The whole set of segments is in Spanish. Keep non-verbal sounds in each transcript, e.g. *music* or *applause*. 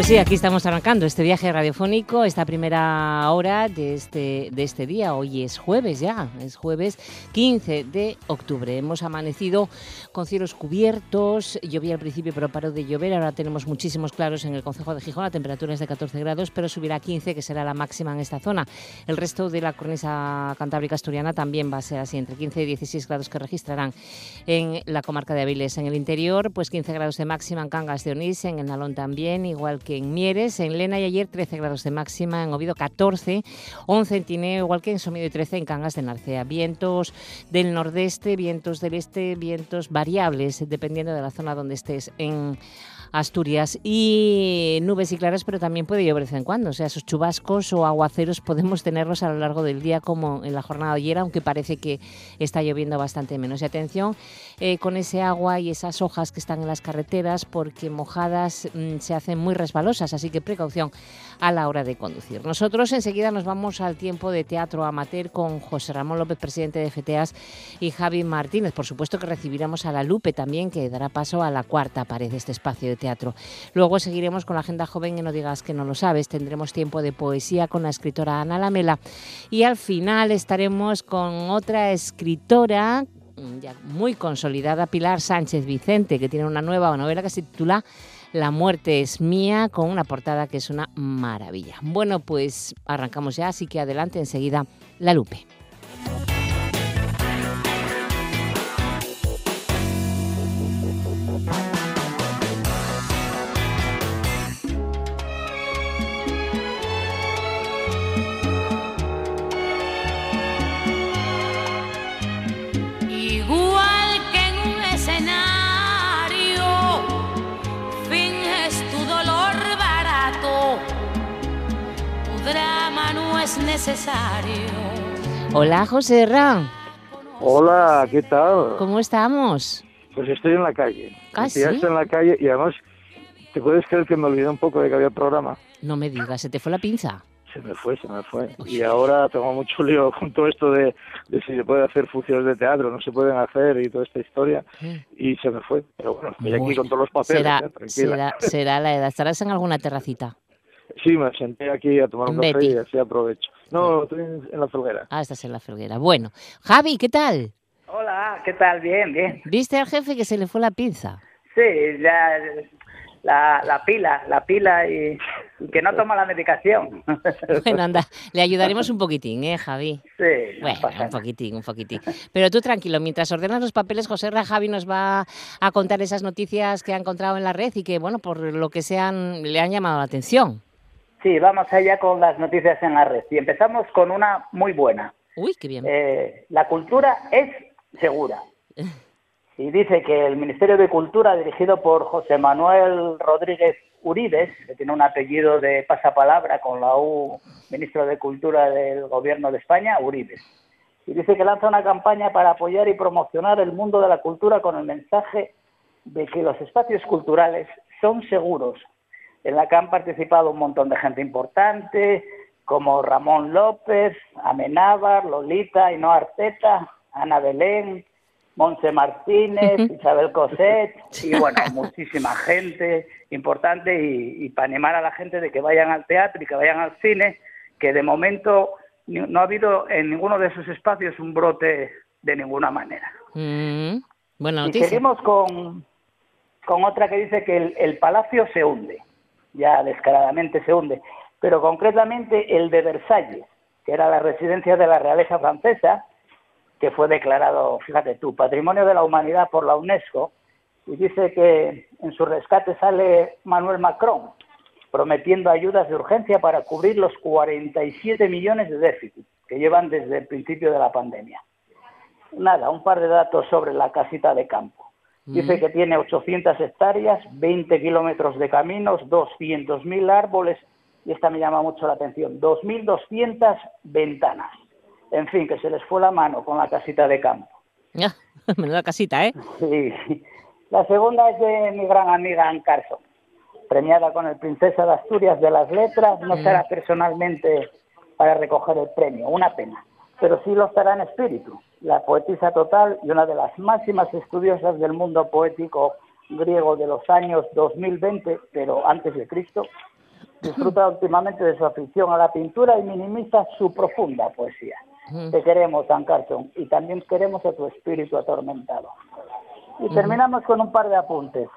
Pues sí, aquí estamos arrancando este viaje radiofónico, esta primera hora de este, de este día. Hoy es jueves ya, es jueves 15 de octubre. Hemos amanecido con cielos cubiertos, llovía al principio pero paró de llover, ahora tenemos muchísimos claros en el Concejo de Gijón, la temperatura es de 14 grados, pero subirá a 15, que será la máxima en esta zona. El resto de la cornisa cantábrica asturiana también va a ser así, entre 15 y 16 grados que registrarán en la comarca de Avilés. En el interior, pues 15 grados de máxima en Cangas de Onís, en el Nalón también, igual que en Mieres, en Lena y ayer 13 grados de máxima, en Oviedo 14, 11 en Tineo, igual que en Somido y 13 en Cangas de Narcea. Vientos del nordeste, vientos del este, vientos variables, dependiendo de la zona donde estés Asturias y nubes y claras, pero también puede llover de vez en cuando. O sea, esos chubascos o aguaceros *laughs* podemos tenerlos a lo largo del día, como en la jornada de ayer, aunque parece que está lloviendo bastante menos. Y atención eh, con ese agua y esas hojas que están en las carreteras, porque mojadas mm, se hacen muy resbalosas, así que precaución a la hora de conducir. Nosotros enseguida nos vamos al tiempo de teatro amateur con José Ramón López, presidente de FTAS, y Javi Martínez. Por supuesto que recibiremos a la Lupe también, que dará paso a la cuarta pared de este espacio de teatro. Luego seguiremos con la agenda joven y no digas que no lo sabes. Tendremos tiempo de poesía con la escritora Ana Lamela y al final estaremos con otra escritora mm, ya muy consolidada, Pilar Sánchez Vicente, que tiene una nueva novela que se titula La muerte es mía, con una portada que es una maravilla. Bueno, pues arrancamos ya, así que adelante enseguida la Lupe. Necesario. Hola, José Ram. Hola, ¿qué tal? ¿Cómo estamos? Pues estoy en la calle. ¿Ah, Ya estoy en la calle y además, ¿te puedes creer que me olvidé un poco de que había programa? No me digas, ¿se te fue la pinza? Se me fue, se me fue. Y ahora tengo mucho *laughs* lío con todo esto de, de, si se puede hacer funciones de teatro, no se pueden hacer y toda esta historia. Y se me fue. Pero bueno, estoy aquí con todos los papeles. Será, ¿eh? tranquila. será, será la edad. ¿Estarás en alguna terracita? Sí, me senté aquí a tomar un Betty. café y así aprovecho. No, estoy en, en la felguera. Ah, estás en la felguera. Bueno, Javi, ¿qué tal? Hola, ¿qué tal? Bien, bien. ¿Viste al jefe que se le fue la pinza? Sí, ya la, la pila, la pila y, y que no toma la medicación. *laughs* Bueno, anda, le ayudaremos un poquitín, ¿eh, Javi? Sí, no Bueno, pasa un poquitín, un poquitín. Pero tú tranquilo, mientras ordenas los papeles, José Ra, Javi nos va a contar esas noticias que ha encontrado en la red y que, bueno, por lo que sean, le han llamado la atención. Sí, vamos allá con las noticias en la red. Y empezamos con una muy buena. Uy, qué bien. Eh, la cultura es segura. *laughs* Y dice que el Ministerio de Cultura, dirigido por José Manuel Rodríguez Uribes, que tiene un apellido de pasapalabra con la U, ministro de Cultura del Gobierno de España, Uribes. Y dice que lanza una campaña para apoyar y promocionar el mundo de la cultura con el mensaje de que los espacios culturales son seguros, en la que han participado un montón de gente importante, como Ramón López, Amenábar, Lolita, Ainhoa Arteta, Ana Belén, Monse Martínez, Isabel Coset, *laughs* y bueno, muchísima gente importante y, y para animar a la gente de que vayan al teatro y que vayan al cine, que de momento no ha habido en ninguno de esos espacios un brote de ninguna manera. Mm, buena Y seguimos con, con otra que dice que el, el palacio se hunde, ya descaradamente se hunde, pero concretamente el de Versalles, que era la residencia de la realeza francesa, que fue declarado, fíjate tú, Patrimonio de la Humanidad por la UNESCO, y dice que en su rescate sale Manuel Macron, prometiendo ayudas de urgencia para cubrir los 47 millones de déficit que llevan desde el principio de la pandemia. Nada, un par de datos sobre la casita de campo. Dice que tiene 800 hectáreas, 20 kilómetros de caminos, 200.000 árboles y esta me llama mucho la atención, 2.200 ventanas. En fin, que se les fue la mano con la casita de campo. Ah, *laughs* menuda casita, ¿eh? Sí. La segunda es de mi gran amiga Ann Carson, premiada con el Princesa de Asturias de las Letras. No estará personalmente para recoger el premio, una pena, pero sí lo estará en espíritu. La poetisa total y una de las máximas estudiosas del mundo poético griego de los años 2020, pero antes de Cristo, *clears throat* disfruta últimamente de su afición a la pintura y minimiza su profunda poesía. Te queremos, Dan Carson, y también queremos a tu espíritu atormentado. Y terminamos con un par de apuntes.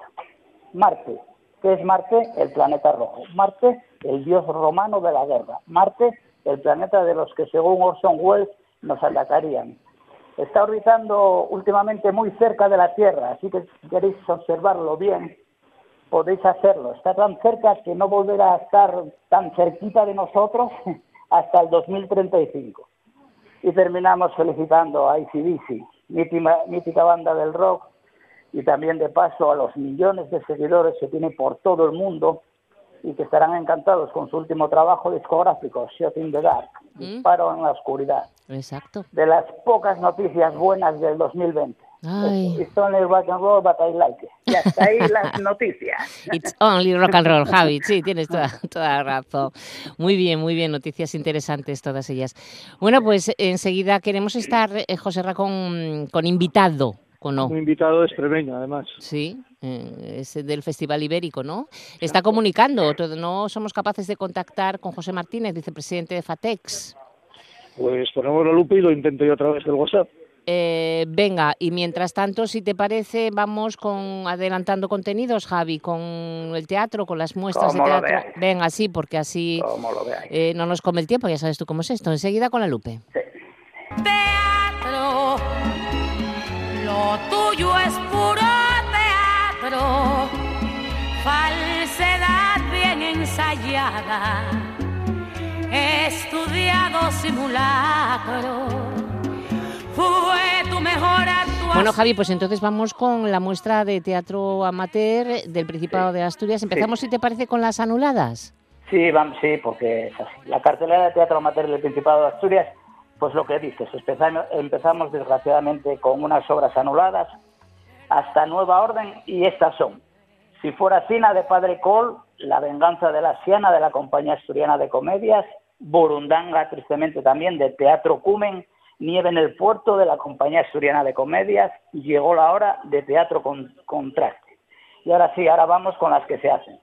Marte. ¿Qué es Marte? El planeta rojo. Marte, el dios romano de la guerra. Marte, el planeta de los que según Orson Welles nos atacarían. Está orbitando últimamente muy cerca de la Tierra, así que si queréis observarlo bien, podéis hacerlo. Está tan cerca que no volverá a estar tan cerquita de nosotros *laughs* hasta el 2035. Y terminamos felicitando a ICDC, mítica, banda del rock, y también de paso a los millones de seguidores que tiene por todo el mundo y que estarán encantados con su último trabajo discográfico, Shot in the Dark, ¿Mm? Disparo en la Oscuridad. Exacto. De las pocas noticias buenas del 2020. Ay. It's only rock and roll, but I like it. Y hasta ahí *laughs* las noticias. It's only rock and roll, Javi. Sí, tienes toda, *laughs* toda razón. Muy bien, muy bien. Noticias interesantes todas ellas. Bueno, pues enseguida queremos estar, eh, José Ra, con, con invitado. ¿o no? Un invitado extremeño, además. Sí, es del Festival Ibérico, ¿no? Está comunicando, no somos capaces de contactar con José Martínez, vicepresidente de FATEX. Pues ponemos la lupa y lo intento yo a través del WhatsApp. Eh, venga, y mientras tanto, si te parece, vamos con adelantando contenidos, Javi, con el teatro, con las muestras de teatro. Venga, sí, porque así eh, no nos come el tiempo, ya sabes tú cómo es esto. Enseguida con la Lupe. Sí. teatro. Lo tuyo es puro falsedad bien ensayada, estudiado simulacro. Fue tu mejor actuación. Bueno, Javi, pues entonces vamos con la muestra de teatro amateur del Principado de Asturias. Empezamos, si te parece, con las anuladas. Sí, vamos, sí, porque es así. La cartelera de teatro amateur del Principado de Asturias, pues lo que dices, empezamos, empezamos desgraciadamente con unas obras anuladas hasta nueva orden y estas son Si fuera Cina de Padre Col, La venganza de la Siana de la Compañía Asturiana de Comedias, Burundanga, tristemente también, de Teatro Cumen, Nieve en el Puerto de la Compañía Asturiana de Comedias, Llegó la hora de Teatro con, Contraste. Y ahora sí, ahora vamos con las que se hacen,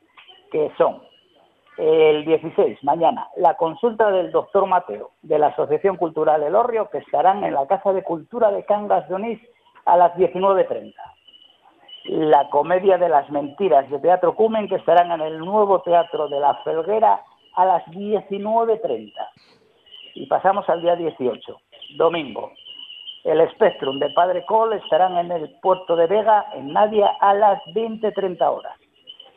que son el 16, mañana, la consulta del doctor Mateo de la Asociación Cultural El Orrio, que estarán en la Casa de Cultura de Cangas de Onís a las 19.30. La Comedia de las Mentiras de Teatro Cumen, que estarán en el nuevo Teatro de la Felguera a las 19.30. Y pasamos al día 18, domingo. El Spectrum de Padre Col estarán en el Puerto de Vega, en Nadia, a las 20.30 horas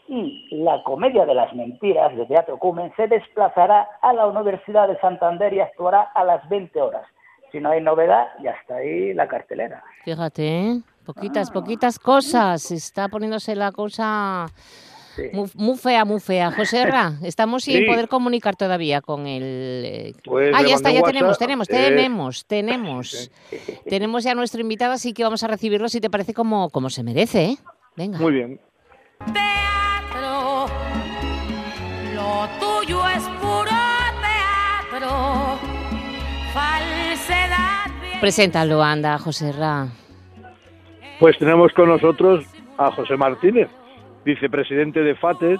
y la Comedia de las Mentiras de Teatro Cumen se desplazará a la Universidad de Santander y actuará a las 20 horas. Si no hay novedad, ya está ahí la cartelera. Fíjate, ¿eh? poquitas, Ah. poquitas cosas. Está poniéndose la cosa Sí. muy, muy fea, muy fea. José Ra, estamos sin Sí. poder comunicar todavía con el... eh, Pues ah, ya está, ya WhatsApp, tenemos, tenemos, eh, tenemos, tenemos. Tenemos ya a nuestro invitado, así que vamos a recibirlo, si te parece, como, como se merece, ¿eh? Venga. Muy bien. Preséntalo, anda, José Ra. Pues tenemos con nosotros a José Martínez, vicepresidente de FATES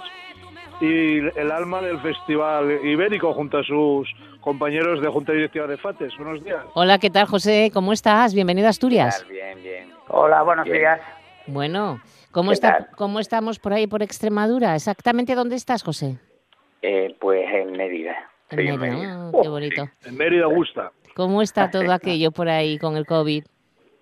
y el alma del Festival Ibérico junto a sus compañeros de Junta Directiva de FATES. Buenos días. Hola, ¿qué tal, José? ¿Cómo estás? Bienvenido a Asturias. Bien, bien. Hola, buenos Bien. días. Bueno, ¿cómo, ¿Qué está? ¿cómo estamos por ahí, por Extremadura? ¿Exactamente dónde estás, José? Eh, pues en Mérida. En Mérida. Mérida. Ah, qué bonito. En Mérida Augusta. ¿Cómo está *laughs* todo aquello por ahí con el COVID?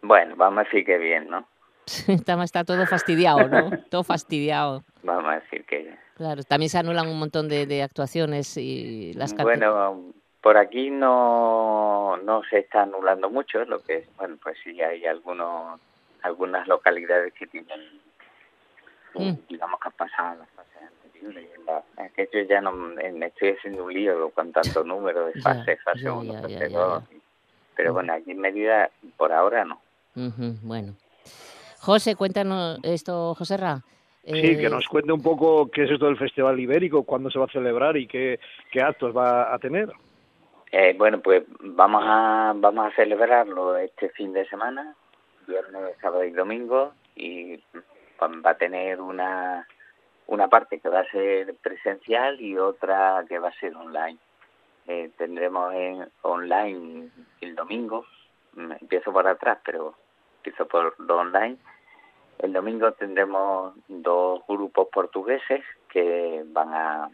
Bueno, vamos a decir que bien, ¿no? *laughs* Está, está todo fastidiado, ¿no? *laughs* Todo fastidiado. Vamos a decir que... Claro, también se anulan un montón de, de actuaciones y las Bueno, por aquí no, no se está anulando mucho, lo que es, bueno, pues sí hay algunos, algunas localidades que tienen, Mm. digamos que han pasado y en la- es que yo ya no me estoy haciendo un lío con tanto *laughs* número de Ya, fases, fase ya, 1, fase ya, ya, 2. Pero bueno, aquí en Mérida por ahora no. Ujú, bueno. José, cuéntanos esto, José Ra. Sí, que nos cuente un poco qué es esto del Festival Ibérico, cuándo se va a celebrar y qué, qué actos va a tener. Eh, bueno, pues vamos a vamos a celebrarlo este fin de semana, viernes, sábado y domingo, y va a tener una una parte que va a ser presencial y otra que va a ser online. Eh, tendremos en online el domingo, mm, empiezo por atrás, pero empiezo por lo online. El domingo tendremos dos grupos portugueses que van a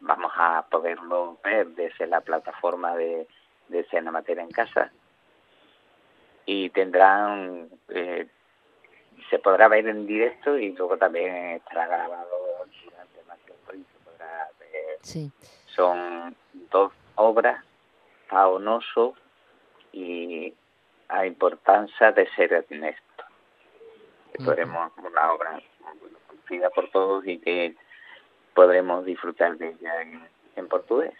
vamos a poderlo ver desde la plataforma de, de Materia en Casa y tendrán eh, se podrá ver en directo y luego también estará grabado durante más tiempo y se podrá ver Sí. son dos obras Paonoso y a importancia de ser Ernesto que Ujú. veremos una obra conocida por todos y que podremos disfrutar de ella en, en portugués.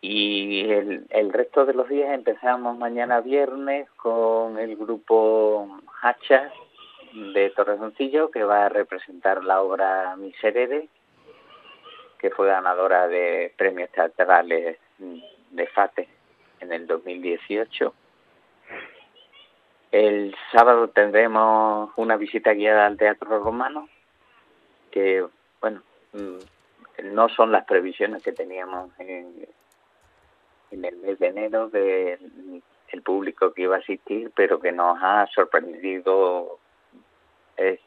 Y el, el resto de los días empezamos mañana viernes con el grupo Hacha de Torrejoncillo que va a representar la obra Miserere que fue ganadora de premios teatrales de FATE en el 2018. El sábado tendremos una visita guiada al Teatro Romano que, bueno, mm, no son las previsiones que teníamos en, el mes de enero de el público que iba a asistir, pero que nos ha sorprendido es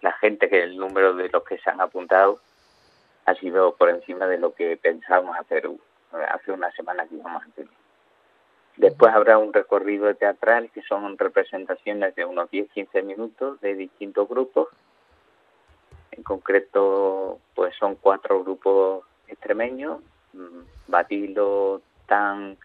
la gente que el número de los que se han apuntado ha sido por encima de lo que pensábamos hacer hace una semana que íbamos a tener. Después habrá un recorrido teatral que son representaciones de unos 10-15 minutos de distintos grupos. En concreto, pues son cuatro grupos extremeños, mm, Batilo, Tan,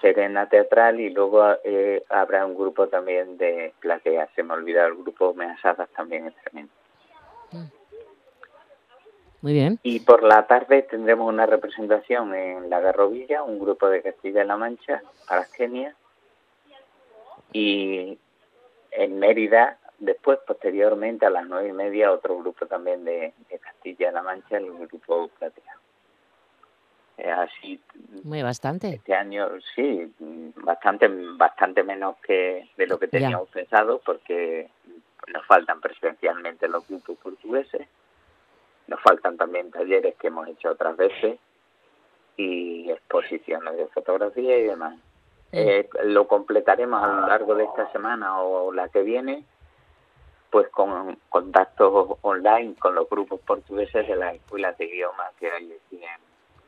Serena Teatral y luego eh, habrá un grupo también de platea. Se me ha olvidado el grupo Measadas también extremeño. Muy bien. Y por la tarde tendremos una representación en La Garrovilla, un grupo de Castilla-La Mancha, Argenia, y en Mérida, después, posteriormente, a las nueve y media, otro grupo también de, de Castilla-La Mancha, el grupo Platea. Eh, así, Muy bastante. este año, sí, bastante, bastante menos que de lo que Ya. teníamos pensado, porque nos faltan presencialmente los grupos portugueses, nos faltan también talleres que hemos hecho otras veces y exposiciones de fotografía y demás. Eh, lo completaremos a lo largo de esta semana o la que viene, pues con contactos online con los grupos portugueses de las escuelas de idiomas que hay aquí en,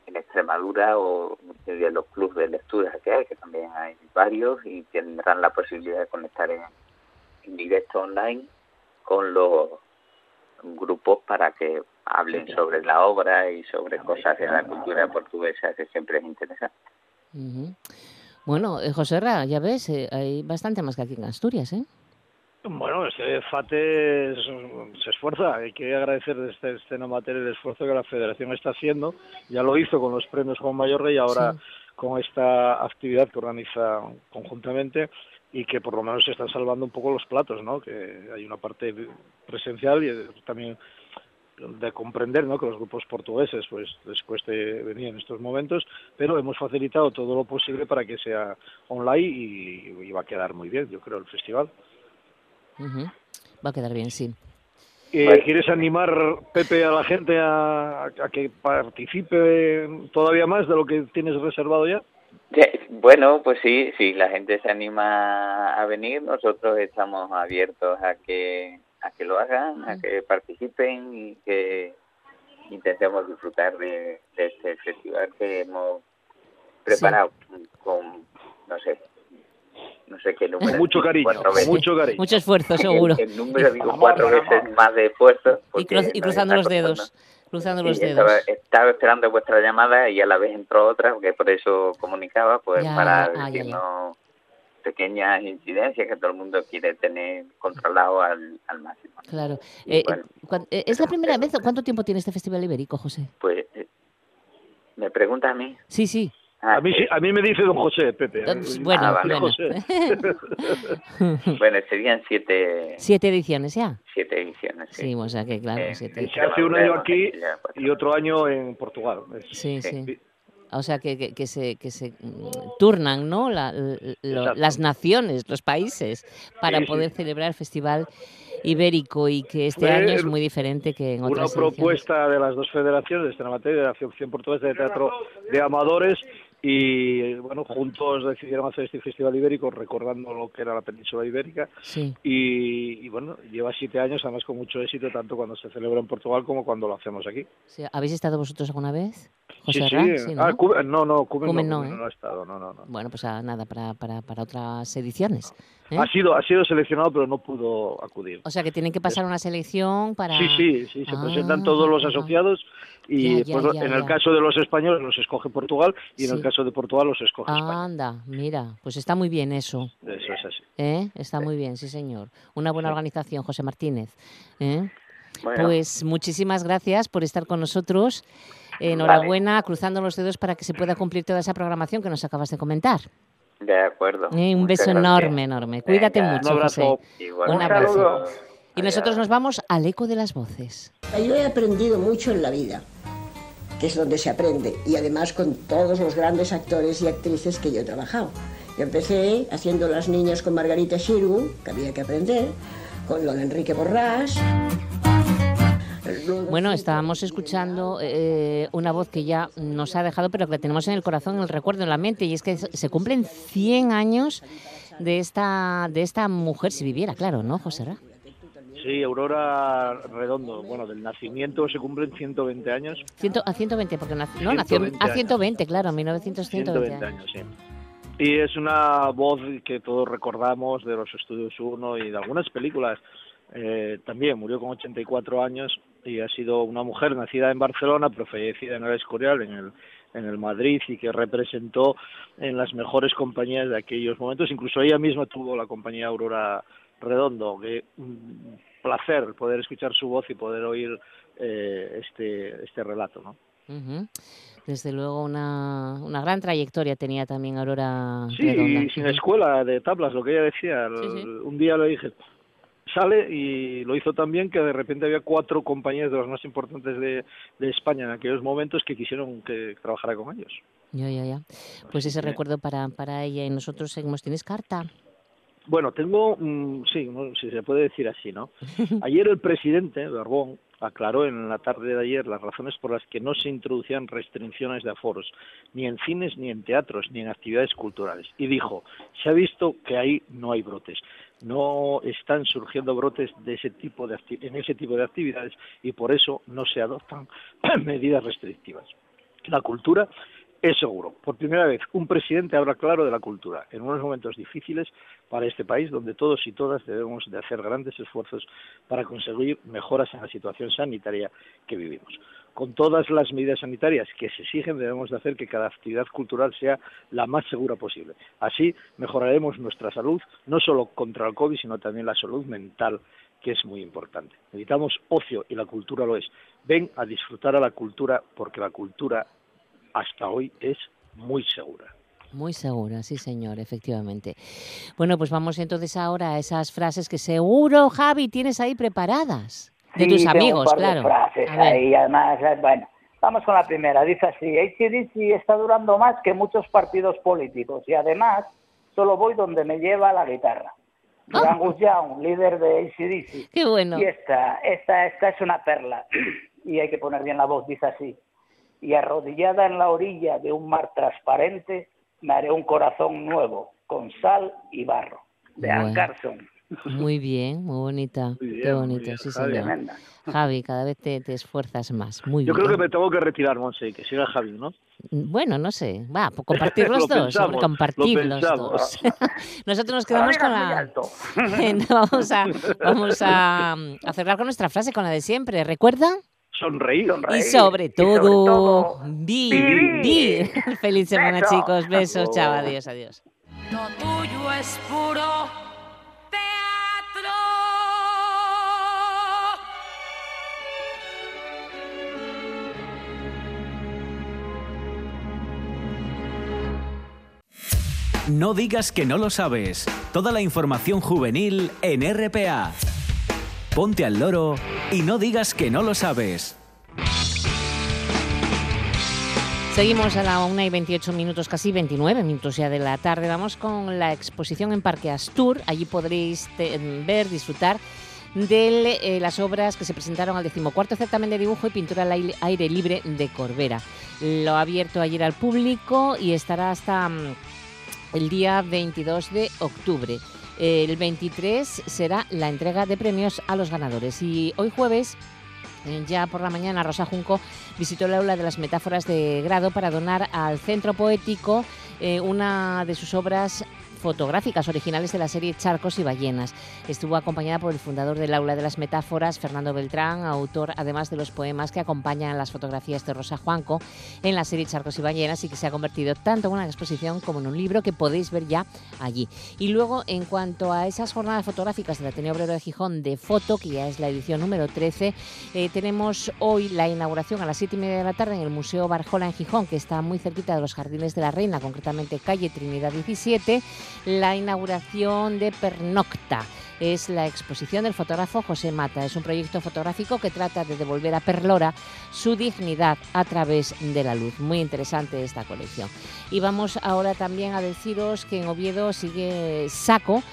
en Extremadura o de los clubes de lectura que hay, que también hay varios y tendrán la posibilidad de conectar en, en directo online con los grupos para que hablen sobre la obra y sobre cosas de la cultura portuguesa que siempre es interesante. Bueno, eh, José Ra, ya ves, eh, hay bastante más que aquí en Asturias, ¿eh? Bueno, este FATE se esfuerza, hay que agradecer desde Escena Mater el esfuerzo que la Federación está haciendo, ya lo hizo con los premios Juan Mayorga y ahora Sí. con esta actividad que organiza conjuntamente y que por lo menos se están salvando un poco los platos, ¿no? Que hay una parte presencial y también de comprender ¿no? que los grupos portugueses pues les cueste venir en estos momentos, pero hemos facilitado todo lo posible para que sea online y, y va a quedar muy bien, yo creo, el festival. Ujú. Va a quedar bien, sí. Eh, ¿Quieres animar, Pepe, a la gente a, a que participe todavía más de lo que tienes reservado ya? Sí, Bueno, pues sí, si la gente se anima a venir, nosotros estamos abiertos a que a que lo hagan, a que participen y que intentemos disfrutar de, de este festival que hemos preparado con, no sé, no sé qué número. Mucho cariño, cuatro con veces. mucho cariño. Mucho esfuerzo, seguro. El, el número digo cuatro vamos. veces más de esfuerzo. Y, porque cruz- y cruzando los dedos. Cruzando Sí, los estaba, dedos. estaba esperando vuestra llamada y a la vez entró otra, que por eso comunicaba, pues Ya, para ah, ya. decirnos pequeñas incidencias que todo el mundo quiere tener controlado al, al máximo. Claro. Eh, bueno. cuan- eh, ¿Es la primera vez o cuánto tiempo tiene este Festival Ibérico, José? Pues, eh, ¿me preguntas a mí? Sí, sí. Ah, A mí, a mí me dice don José, Pepe. Entonces, bueno, Ah, vale. bueno. José. *laughs* Bueno, serían siete, Siete ediciones ya. siete ediciones. Sí, o sea que claro, Eh, siete. Se hace un año aquí cuatro. y otro año en Portugal. Sí, sí. sí. O sea que, que, que se, que se mm, turnan, ¿no? La- lo- las naciones, los países, para Sí, sí. poder celebrar el Festival Ibérico y que este Fue año es muy diferente que en Una otras ediciones. propuesta de las dos federaciones, de Extremateria y de la Asociación Portuguesa de Teatro de Amadores, y bueno, juntos decidieron hacer este Festival Ibérico recordando lo que era la península ibérica. Sí. Y, y bueno, lleva siete años, además con mucho éxito, tanto cuando se celebra en Portugal como cuando lo hacemos aquí. Sí, ¿Habéis estado vosotros alguna vez? José sí, sí. Sí, ¿no? Ah, Cuba- no, no, Cuba no, no, ¿eh? no ha estado, no, no, no. Bueno, pues ah, nada, para, para, para otras ediciones. ¿eh? Ha sido, ha sido seleccionado, pero no pudo acudir. O sea que tienen que pasar una selección para... Sí, sí, sí, se Ah, presentan todos los asociados y Ya, ya, después ya, en el ya. caso de los españoles los escoge Portugal y en el caso de Portugal los escoge España. Anda, mira, pues está muy bien eso. Eso es así. ¿eh? Está muy bien, sí señor. Una buena organización, José Martínez. ¿eh? Bueno, Pues muchísimas gracias por estar con nosotros. Enhorabuena, cruzando los dedos para que se pueda cumplir toda esa programación que nos acabas de comentar. de acuerdo. ¿eh? Un Muchas beso gracias. enorme, enorme. Cuídate Venga, mucho, Un abrazo. José. Igual. Un Un abrazo. saludo. Y nosotros nos vamos al eco de las voces. Yo he aprendido mucho en la vida, que es donde se aprende, y además con todos los grandes actores y actrices que yo he trabajado. Yo empecé haciendo Las Niñas con Margarita Xirgu, que había que aprender, con lo de Enrique Borrás. Bueno, estábamos escuchando eh, una voz que ya nos ha dejado, pero que la tenemos en el corazón, en el recuerdo, en la mente, y es que se cumplen 100 años de esta, de esta mujer, si viviera, claro, ¿no, José Ra? Sí, Aurora Redondo. Bueno, del nacimiento se cumplen 120 años. Ciento- a 120, porque nació, no, nació 120 a años. 120, claro, 1900, 120 120 años. años, sí. Y es una voz que todos recordamos de los estudios 1 y de algunas películas. Eh, también murió con 84 años y ha sido una mujer nacida en Barcelona, pero fallecida en el Escorial, en el, en el Madrid, y que representó en las mejores compañías de aquellos momentos. Incluso ella misma tuvo la compañía Aurora Redondo, que un placer poder escuchar su voz y poder oír eh, este, este relato, ¿no? Ujú. Desde luego, una, una gran trayectoria tenía también Aurora Sí, Redonda. y sin escuela de tablas, lo que ella decía. El- Sí, sí. Un día le dije, sale y lo hizo tan bien que de repente había cuatro compañías de las más importantes de, de España en aquellos momentos que quisieron que trabajara con ellos. Ya, ya, ya. Pues ese recuerdo para, para ella y nosotros seguimos. ¿Tienes carta? Bueno, tengo, mm, sí, no, si se puede decir así, ¿no? *laughs* Ayer el presidente, Barbón, aclaró en la tarde de ayer las razones por las que no se introducían restricciones de aforos, ni en cines, ni en teatros, ni en actividades culturales. Y dijo, se ha visto que ahí no hay brotes. No están surgiendo brotes de ese tipo de en ese tipo de actividades y por eso no se adoptan *clears throat* medidas restrictivas. La cultura es seguro. Por primera vez, un presidente habla claro de la cultura en unos momentos difíciles para este país, donde todos y todas debemos de hacer grandes esfuerzos para conseguir mejoras en la situación sanitaria que vivimos. Con todas las medidas sanitarias que se exigen, debemos de hacer que cada actividad cultural sea la más segura posible. Así mejoraremos nuestra salud, no solo contra el COVID, sino también la salud mental, que es muy importante. Necesitamos ocio y la cultura lo es. Ven a disfrutar a la cultura porque la cultura hasta hoy es muy segura. Muy segura, sí señor, efectivamente. Bueno, pues vamos entonces ahora a esas frases que seguro, Javi, tienes ahí preparadas. De Sí, tus tengo amigos, un par claro. De frases ahí, además, eh, bueno, vamos con la primera. Dice así, ACDC está durando más que muchos partidos políticos y además solo voy donde me lleva la guitarra. De Angus Young, líder de ACDC. Qué bueno. Y esta, esta, esta es una perla. *clears throat* y hay que poner bien la voz, dice así. Y arrodillada en la orilla de un mar transparente, me haré un corazón nuevo, con sal y barro. De Ann Bueno. Carson. Muy bien, muy bonita. Muy bien, Qué bonito, bien, sí Javi. señor. Javi, cada vez te, te esfuerzas más. Muy Yo bien. creo que me tengo que retirar, Monse, que siga Javi, ¿no? Bueno, no sé. Va, pues compartir *laughs* los Lo dos. pensamos, compartir lo los dos. *laughs* Nosotros nos quedamos con la. *laughs* vamos a, vamos a, a cerrar con nuestra frase, con la de siempre. ¿Recuerda? Sonreír. Sonreír. Y sobre Y sobre todo, todo, vivir. vivir. *laughs* Feliz semana, Beso. chicos. Besos. Chao, adiós, adiós. Lo tuyo es puro teatro. No digas que no lo sabes. Toda la información juvenil en RPA. Ponte al loro y no digas que no lo sabes. Seguimos a la 1 y 28 minutos, casi 29 minutos ya de la tarde. Vamos con la exposición en Parque Astur. Allí podréis ver, disfrutar de eh, las obras que se presentaron al decimocuarto certamen de dibujo y pintura al aire libre de Corbera. Lo ha abierto ayer al público y estará hasta mm, el día 22 de octubre. El 23 será la entrega de premios a los ganadores. Y hoy jueves eh, ya por la mañana Rosa Junco visitó el aula de las metáforas de grado para donar al Centro Poético eh, una de sus obras fotográficas originales de la serie Charcos y Ballenas. Estuvo acompañada por el fundador del Aula de las Metáforas, Fernando Beltrán, autor además de los poemas que acompañan las fotografías de Rosa Juanco en la serie Charcos y Ballenas y que se ha convertido tanto en una exposición como en un libro que podéis ver ya allí. Y luego, en cuanto a esas jornadas fotográficas del Ateneo Obrero de Gijón de foto, que ya es la edición número 13, eh, tenemos hoy la inauguración a las 7 y media de la tarde en el Museo Barjola en Gijón, que está muy cerquita de los Jardines de la Reina, concretamente calle Trinidad 17 la inauguración de Pernocta. Es la exposición del fotógrafo José Mata. Es un proyecto fotográfico que trata de devolver a Perlora su dignidad a través de la luz. Muy interesante esta colección. Y vamos ahora también a deciros que en Oviedo sigue Saco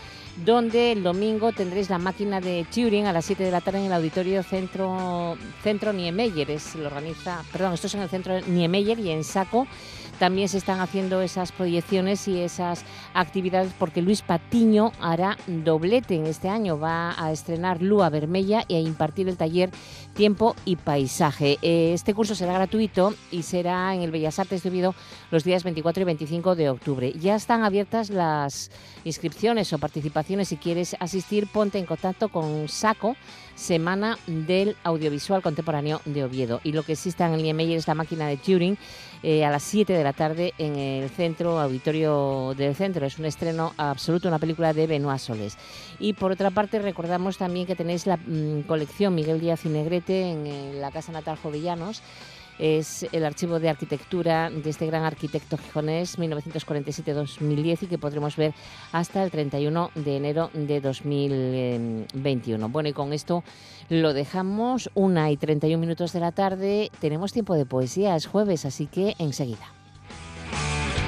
donde el domingo tendréis la máquina de Turing a las 7 de la tarde en el auditorio Centro, Centro Niemeyer. Es, lo organiza, perdón, esto es en el Centro Niemeyer y en Saco también se están haciendo esas proyecciones y esas actividades porque Luis Patiño hará doblete en este año. Va a estrenar Lua Vermella y a impartir el taller Tiempo y Paisaje. Eh, este curso será gratuito y será en el Bellas Artes de Oviedo los días 24 y 25 de octubre. Ya están abiertas las inscripciones o participaciones. Si quieres asistir, ponte en contacto con Saco Semana del Audiovisual Contemporáneo de Oviedo. Y lo que existe en el Niemeyer es la máquina de Turing eh, a las 7 de la tarde en el centro, auditorio del centro. Es un estreno absoluto, una película de Benoit Soles. Y por otra parte, recordamos también que tenéis la mm, colección Miguel Díaz y En, en la Casa Natal Jovellanos es el archivo de arquitectura de este gran arquitecto gijonés 1947-2010 y que podremos ver hasta el 31 de enero de 2021. Bueno, y con esto lo dejamos, una y 31 minutos de la tarde, tenemos tiempo de poesía, es jueves, así que enseguida.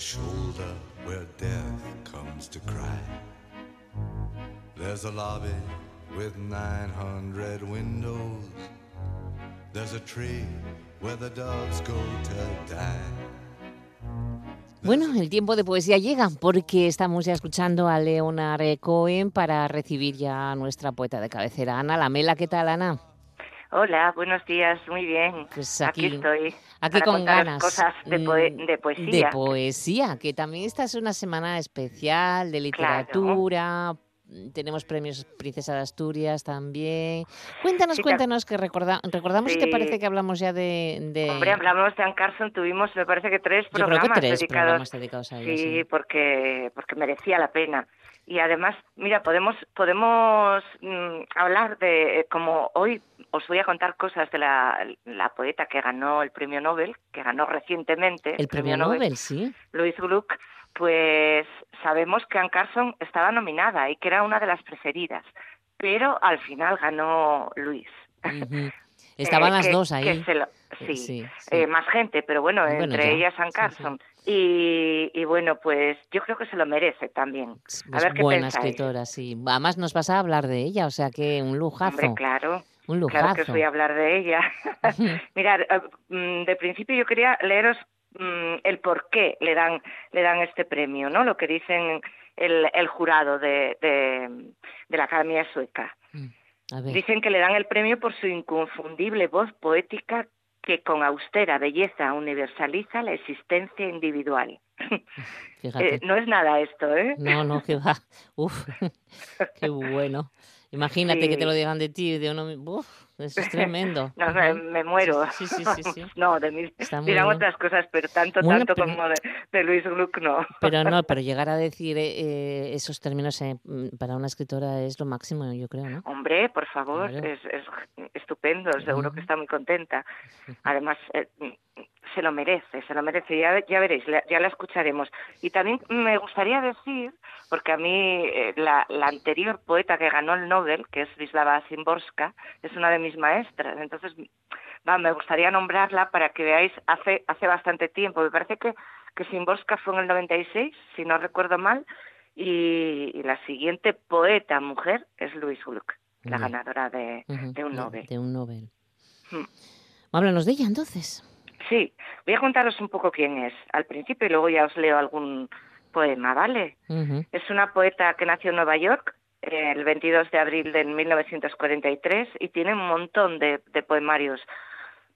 Shoulder where death comes to cry. There's a lobby with 900 windows. There's a tree where the dogs go to die. Bueno, el tiempo de poesía llega porque estamos ya escuchando a Leonard Cohen para recibir ya a nuestra poeta de cabecera, Ana Lamela. ¿Qué tal, Ana? Hola, buenos días, muy bien. Pues aquí, aquí- estoy. Aquí para con ganas. Cosas de, poe- mm, de poesía. De poesía, que también esta es una semana especial de literatura. Tenemos premios Princesa de Asturias también. Cuéntanos, Sí, cuéntanos, que recorda, recordamos que Sí. parece que hablamos ya de... de- Hombre, hablamos de Anne Carson, tuvimos, me parece que tres programas que tres dedicados. programas dedicados a ella, sí, sí. porque porque merecía la pena. Y además, mira, podemos podemos mm, hablar de como hoy os voy a contar cosas de la, la poeta que ganó el premio Nobel, que ganó recientemente El premio Nobel, sí. Louise Gluck, pues sabemos que Anne Carson estaba nominada y que era una de las preferidas, pero al final ganó. Ujú. *laughs* Estaban Eh, las que- dos ahí. lo- sí, sí, sí. eh, más gente, pero bueno, Bueno, entre ya, ellas Anne sí. Carson. Y, y bueno, pues yo creo que se lo merece también. A Es ver qué buena pensáis. escritora, sí. Además nos vas a hablar de ella, o sea que un lujazo. Hombre, claro. Un Claro que os lujazo. voy a hablar de ella. *laughs* *laughs* Mirad, eh, mm, de principio yo quería leeros mm, el por qué le dan, le dan este premio, ¿no? Lo que dicen el, el jurado de, de, de la Academia Sueca. A ver. Dicen que le dan el premio por su inconfundible voz poética que con austera belleza universaliza la existencia individual. *laughs* Eh, no es nada esto, ¿eh? No, no, que va. *laughs* Uf, *laughs* qué bueno. Imagínate que te lo digan de ti, de uno. Uf, eso es tremendo. *laughs* No, me, me muero. Sí, sí, sí, sí. *laughs* No, de mí dirán otras cosas, pero tanto, Bueno, tanto pero- como de, de Luis Gluck no. Pero no, *laughs* pero llegar a decir eh, eh, esos términos eh, mm, para una escritora es lo máximo, yo creo, ¿no? Hombre, por favor, Claro. es, es estupendo, seguro que está muy contenta. Además, eh, se lo merece, se lo merece, ya, ya veréis, ya la escucharemos. Y también me gustaría decir, porque a mí eh, la, la anterior poeta que ganó el Nobel, que es Wisława Szymborska, es una de mis maestras, entonces va, me gustaría nombrarla para que veáis, hace, hace bastante tiempo, me parece que, que Szymborska fue en el 96, si no recuerdo mal, y, y la siguiente poeta mujer es Louise Gluck, la ganadora de, un Nobel. De un Nobel. Hmm. Háblanos de ella entonces. Sí, voy a contaros un poco quién es al principio y luego ya os leo algún poema, ¿vale? Es una poeta que nació en Nueva York eh, el 22 de abril de 1943 y tiene un montón de, de poemarios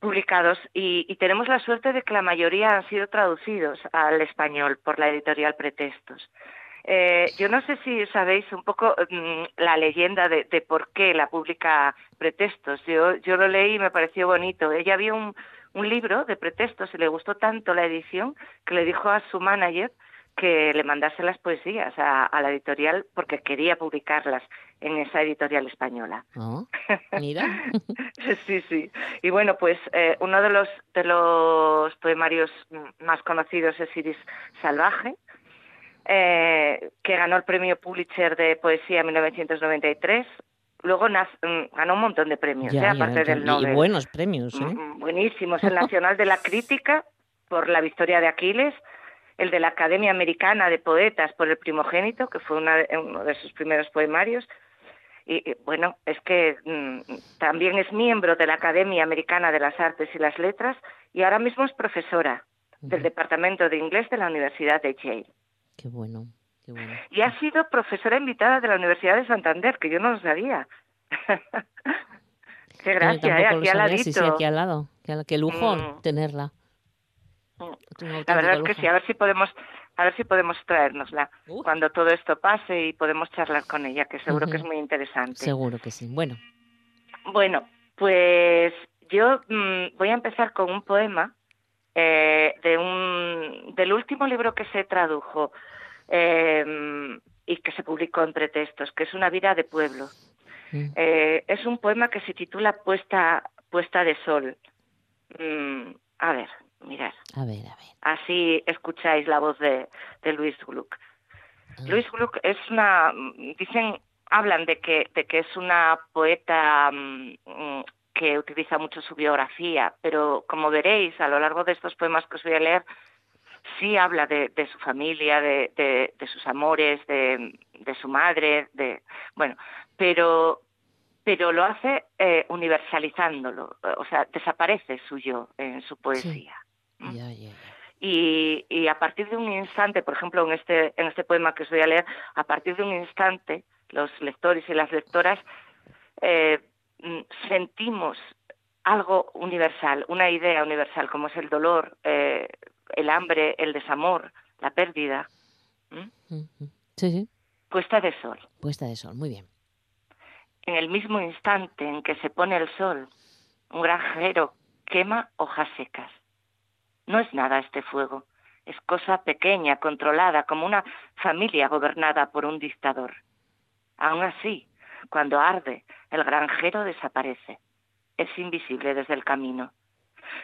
publicados y, y tenemos la suerte de que la mayoría han sido traducidos al español por la editorial Pretextos. Eh, yo no sé si sabéis un poco mm, la leyenda de, de por qué la publica Pretextos. Yo, yo lo leí y me pareció bonito. Ella vio un, un libro de Pretextos y le gustó tanto la edición que le dijo a su manager que le mandase las poesías a, a la editorial porque quería publicarlas en esa editorial española. Oh, *laughs* mira. Sí, sí. Y bueno, pues eh, uno de los de los poemarios más conocidos es Iris Salvaje, eh, que ganó el premio Pulitzer de poesía en 1993. Luego mm, ganó un montón de premios, Ya, ¿eh? aparte ya. del Nobel. Y buenos premios, ¿eh? Mm, Buenísimos. El Nacional de la Crítica por La Victoria de Aquiles, el de la Academia Americana de Poetas por El Primogénito, que fue una uno de sus primeros poemarios. Y, y, bueno, es que mm, también es miembro de la Academia Americana de las Artes y las Letras y ahora mismo es profesora del Departamento de Inglés de la Universidad de Yale. Qué bueno, bueno. Y ha sido profesora invitada de la Universidad de Santander, que yo no lo sabía. *laughs* Qué gracia, ¿eh? Aquí al ladito. Sí, sí, aquí al lado. Qué, lujo Mm. tenerla. Mm. La verdad es que lujo. sí, a ver si podemos, a ver si podemos traérnosla Uh. cuando todo esto pase y podemos charlar con ella, que seguro que es muy interesante. Seguro que sí. Bueno, Bueno, pues yo mm, voy a empezar con un poema eh, de un del último libro que se tradujo eh, y que se publicó en pretextos, que es Una vida de pueblo. Eh, es un poema que se titula Puesta, Puesta de Sol. Mm, a ver, mirad. a ver, a ver. Así escucháis la voz de, de Luis Gluck. Ah. Luis Gluck es una, dicen, hablan de que, de que es una poeta mm, mm, que utiliza mucho su biografía, pero como veréis a lo largo de estos poemas que os voy a leer, sí habla de, de su familia, de, de- de sus amores, de, su madre, de bueno, pero pero lo hace eh, universalizándolo, o sea, desaparece su yo en su poesía. Y, y a partir de un instante, por ejemplo, en este, en este poema que os voy a leer, a partir de un instante, los lectores y las lectoras eh, mm, sentimos algo universal, una idea universal, como es el dolor, eh, el hambre, el desamor, la pérdida. Sí, sí. Puesta de sol. Puesta de sol. Muy bien. En el mismo instante en que se pone el sol, un granjero quema hojas secas. No es nada este fuego, es cosa pequeña, controlada, como una familia gobernada por un dictador. Aún así, cuando arde, el granjero desaparece. Es invisible desde el camino.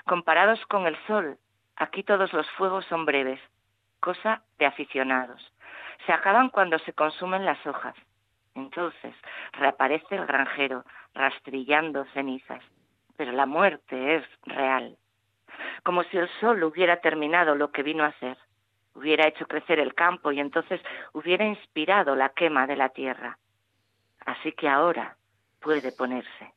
Comparados con el sol, aquí todos los fuegos son breves, cosa de aficionados. Se acaban cuando se consumen las hojas. Entonces reaparece el granjero, rastrillando cenizas. Pero la muerte es real. Como si el sol hubiera terminado lo que vino a hacer. Hubiera hecho crecer el campo y entonces hubiera inspirado la quema de la tierra. Así que ahora puede ponerse.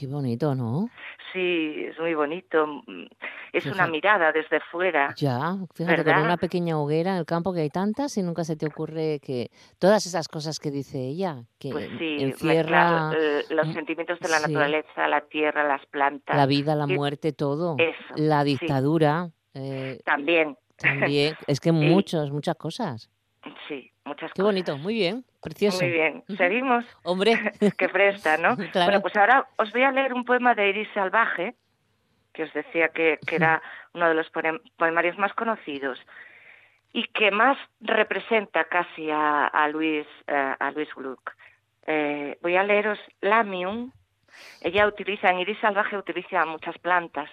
Qué bonito, ¿no? Sí, es muy bonito. Mm, Es una mirada desde fuera. Ya, fíjate, con una pequeña hoguera en el campo que hay tantas y nunca se te ocurre que todas esas cosas que dice ella, que Pues sí, encierra mezclar, eh, los mm, sentimientos de la sí. naturaleza, la tierra, las plantas. la vida, la muerte, todo. Eso, La sí. dictadura. eh, También, También, es que *laughs* muchos, muchas cosas. Sí, muchas Qué cosas. bonito, muy bien, precioso. Muy bien. Seguimos. Hombre, *laughs* que presta, ¿no? *laughs* Claro. Bueno, pues ahora os voy a leer un poema de Iris Salvaje, que os decía que, que era *laughs* uno de los poem- poemarios más conocidos y que más representa casi a, a Luis eh, a Luis Gluck. Eh, voy a leeros Lamium. Ella utiliza, en Iris Salvaje utiliza muchas plantas.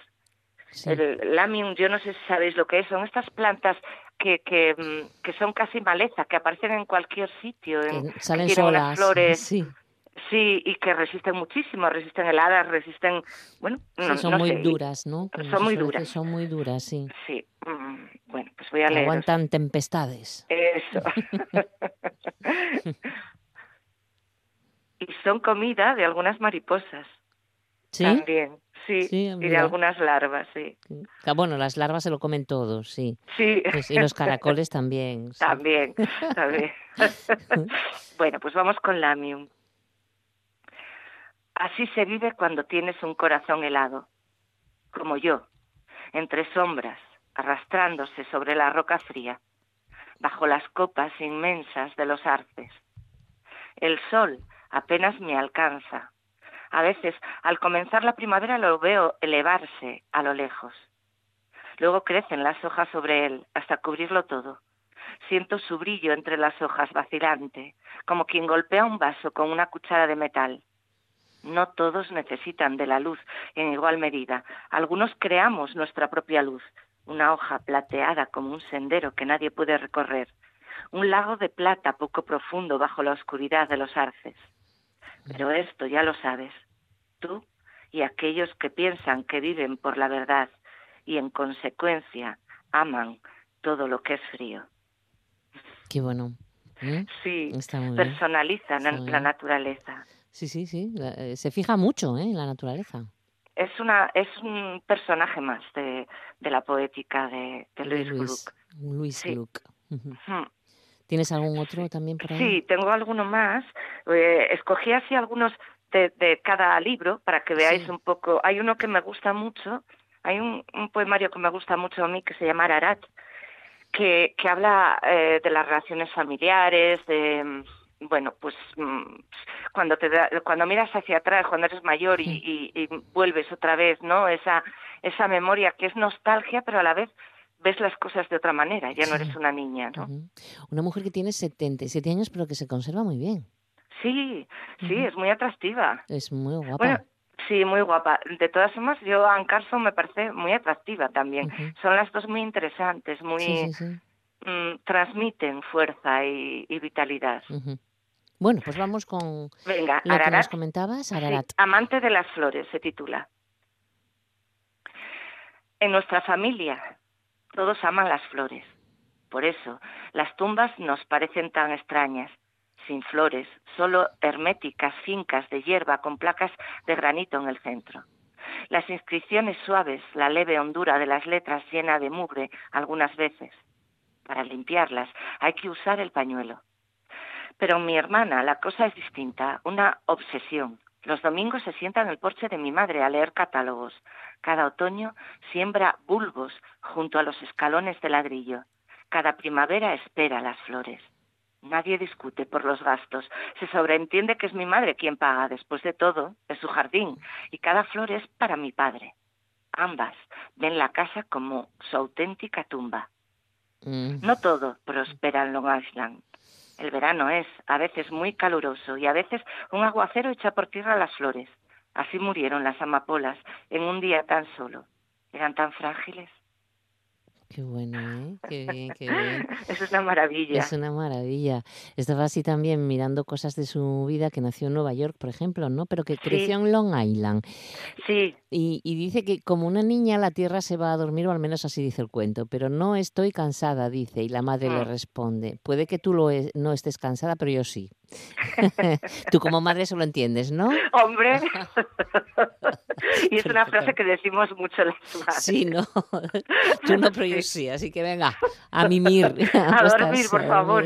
sí. El Lamium, yo no sé si sabéis lo que es, son estas plantas que, que, mm, que son casi maleza, que aparecen en cualquier sitio, en, que salen tienen unas solas. flores Sí, Sí, y que resisten muchísimo, resisten heladas, resisten, bueno, sí, no, son no muy sé, duras, ¿no? Como son muy duras. Son muy duras, sí. Sí, mm, bueno, pues voy a leer. Aguantan tempestades. Eso. *laughs* *laughs* y son comida de algunas mariposas ¿Sí? también, sí, Sí, y de algunas larvas, sí. Ah, Bueno, las larvas se lo comen todos, sí. Sí. Pues, y los caracoles también. sí. También, también. *laughs* bueno, pues vamos con Lamium. Así se vive cuando tienes un corazón helado, como yo, entre sombras, arrastrándose sobre la roca fría, bajo las copas inmensas de los arces. El sol apenas me alcanza. A veces, al comenzar la primavera, lo veo elevarse a lo lejos. Luego crecen las hojas sobre él hasta cubrirlo todo. Siento su brillo entre las hojas vacilante, como quien golpea un vaso con una cuchara de metal. No todos necesitan de la luz en igual medida. Algunos creamos nuestra propia luz, una hoja plateada como un sendero que nadie puede recorrer, un lago de plata poco profundo bajo la oscuridad de los arces. Pero esto ya lo sabes, tú y aquellos que piensan que viven por la verdad y en consecuencia aman todo lo que es frío. Qué bueno. ¿Mm? Sí, personalizan la naturaleza. Sí, sí, sí. eh, Se fija mucho ¿eh? en la naturaleza. Es una es un personaje más de, de la poética de, de Luis Luis, Gluck. Luis Sí. Gluck. ¿Tienes algún otro también por ahí? Sí, tengo alguno más. Eh, escogí así algunos de, de cada libro para que veáis Sí. un poco. Hay uno que me gusta mucho, hay un, un poemario que me gusta mucho a mí que se llama Ararat, que, que habla eh, de las relaciones familiares, de mm, bueno, pues mm, cuando te da- cuando miras hacia atrás, cuando eres mayor y, y- y vuelves otra vez, ¿no? Esa esa memoria que es nostalgia, pero a la vez ves las cosas de otra manera. Ya no eres una niña, ¿no? Una mujer que tiene 77 años pero que se conserva muy bien. Sí, sí, es muy atractiva. Es muy guapa. Bueno, sí, muy guapa. De todas formas, yo a Anne Carson me parece muy atractiva también. Son las dos muy interesantes, muy Sí, sí, sí. mm, transmiten fuerza y, y vitalidad. Bueno, pues vamos con Venga, lo que nos comentabas, Ararat. Amante de las flores se titula. En nuestra familia todos aman las flores. Por eso las tumbas nos parecen tan extrañas, sin flores, solo herméticas fincas de hierba con placas de granito en el centro. Las inscripciones suaves, la leve hondura de las letras llena de mugre algunas veces. Para limpiarlas hay que usar el pañuelo. Pero mi hermana la cosa es distinta, una obsesión. Los domingos se sienta en el porche de mi madre a leer catálogos. Cada otoño siembra bulbos junto a los escalones de ladrillo. Cada primavera espera las flores. Nadie discute por los gastos. Se sobreentiende que es mi madre quien paga, después de todo, es su jardín, y cada flor es para mi padre. Ambas ven la casa como su auténtica tumba. Mm, No todo prospera en Long Island. El verano es a veces muy caluroso y a veces un aguacero echa por tierra las flores. Así murieron las amapolas en un día tan solo. Eran tan frágiles. Qué bueno, ¿eh? Qué bien, qué bien. *laughs* Es una maravilla. Es una maravilla. Estaba así también mirando cosas de su vida, que nació en Nueva York, por ejemplo, ¿no? Pero que Sí. creció en Long Island. Sí, Y, y dice que como una niña la tierra se va a dormir, o al menos así dice el cuento, pero no estoy cansada, dice, y la madre le Mm. responde, puede que tú lo es- no estés cansada, pero yo sí. *laughs* Tú como madre eso lo entiendes, ¿no? Hombre. *laughs* y es una frase que decimos mucho las madres. Sí, ¿no? *laughs* Tú no, pero yo sí, así que venga, a mimir. A dormir, por favor.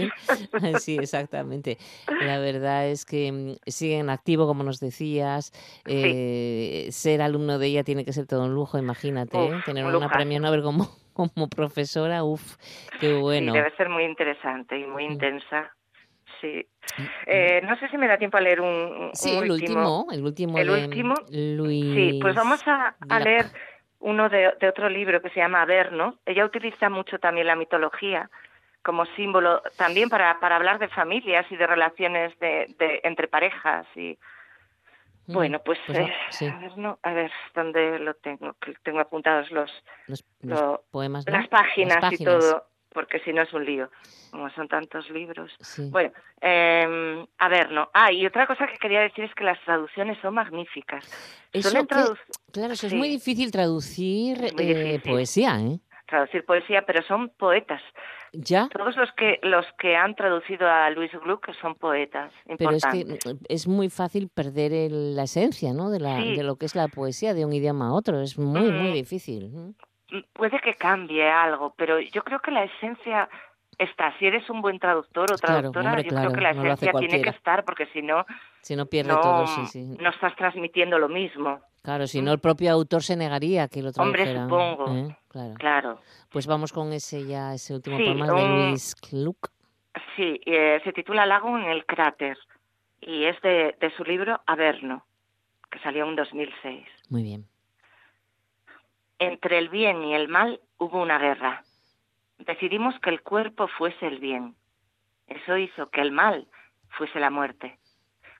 Sí, exactamente. La verdad es que mm, siguen activo, como nos decías. Eh, ser alumno de ella tiene que ser todo un lujo, imagínate. ¿eh? Tener un una premio Nobel como, como profesora, uff, qué bueno. Sí, debe ser muy interesante y Mm. muy intensa. Sí. Eh, no sé si me da tiempo a leer un, un Sí, el último, el último ¿El de último? Luis. Sí, pues vamos a, a leer uno de, de otro libro que se llama Averno. Ella utiliza mucho también la mitología como símbolo, también para, para hablar de familias y de relaciones de, de entre parejas y Mm, bueno, pues, pues eh, sí. Averno, a ver dónde lo tengo, que tengo apuntados los, Los, los lo- poemas, ¿no? las páginas, y páginas. todo, porque si no es un lío, como son tantos libros. Sí. Bueno, eh, a ver, no. Ah, y otra cosa que quería decir es que las traducciones son magníficas. Eso Suelen que- claro, eso es muy difícil traducir muy eh, difícil. poesía, ¿eh? traducir poesía, pero son poetas. Ya, Todos los que los que han traducido a Luis Gluck son poetas pero es que es muy fácil perder el- la esencia, ¿no? De, la, Sí. de lo que es la poesía de un idioma a otro. Es muy, muy difícil. Mm, Puede que cambie algo, pero yo creo que la esencia está. Si eres un buen traductor o Claro, traductora, hombre, yo claro, creo que la no esencia tiene que estar, porque si no, Si no pierde no, todo, sí, sí. no estás transmitiendo lo mismo. Claro, si no el propio autor se negaría a que lo Hombre, tradujera. supongo. ¿eh? Claro. Claro. Pues vamos con ese ya, ese último Sí, poema de Luis Gluck. Sí, eh, se titula Lago en el cráter y es de, de su libro Averno, que salió en 2006. Muy bien. Entre el bien y el mal hubo una guerra. Decidimos que el cuerpo fuese el bien. Eso hizo que el mal fuese la muerte,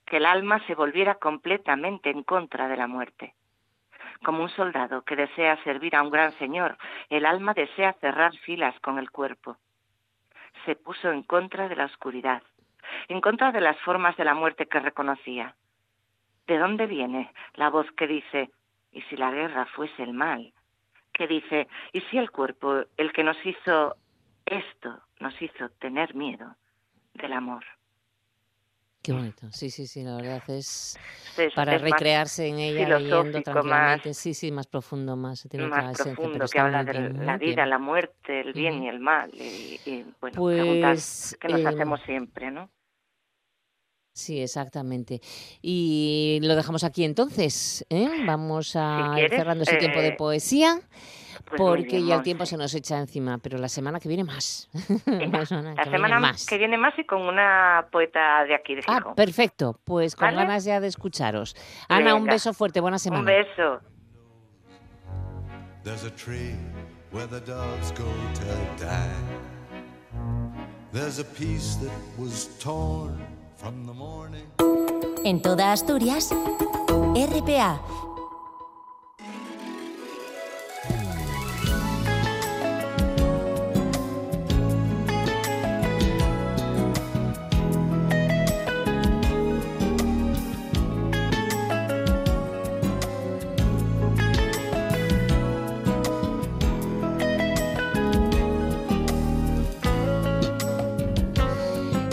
que el alma se volviera completamente en contra de la muerte. Como un soldado que desea servir a un gran señor, el alma desea cerrar filas con el cuerpo. Se puso en contra de la oscuridad, en contra de las formas de la muerte que reconocía. ¿De dónde viene la voz que dice, y si la guerra fuese el mal? Que dice, ¿y si el cuerpo, el que nos hizo esto, nos hizo tener miedo del amor? Qué bonito. Sí, sí, sí, la verdad es Es- para es más recrearse en ella leyendo tranquilamente. Sí, sí, más profundo, más. Tiene otra más esencia, profundo pero que habla de bien, la vida, bien. la muerte, el bien y el mal. Y, y, bueno, Pues, preguntas que nos em, hacemos siempre, ¿no? Sí, exactamente. Y lo dejamos aquí entonces. ¿eh? Vamos a ir quieres, cerrando ese tiempo de eh, poesía. pues porque bien, ya el tiempo se nos echa encima, pero la semana que viene más. *laughs* La semana La que semana viene más. que viene más y con una poeta de aquí de Ah, Gijón. perfecto. Pues con ¿Vale? ganas ya de escucharos. Ana, un beso fuerte. Buena semana. Un beso. There's a tree where the doves go to die. There's a piece that was torn from the morning. En toda Asturias, RPA.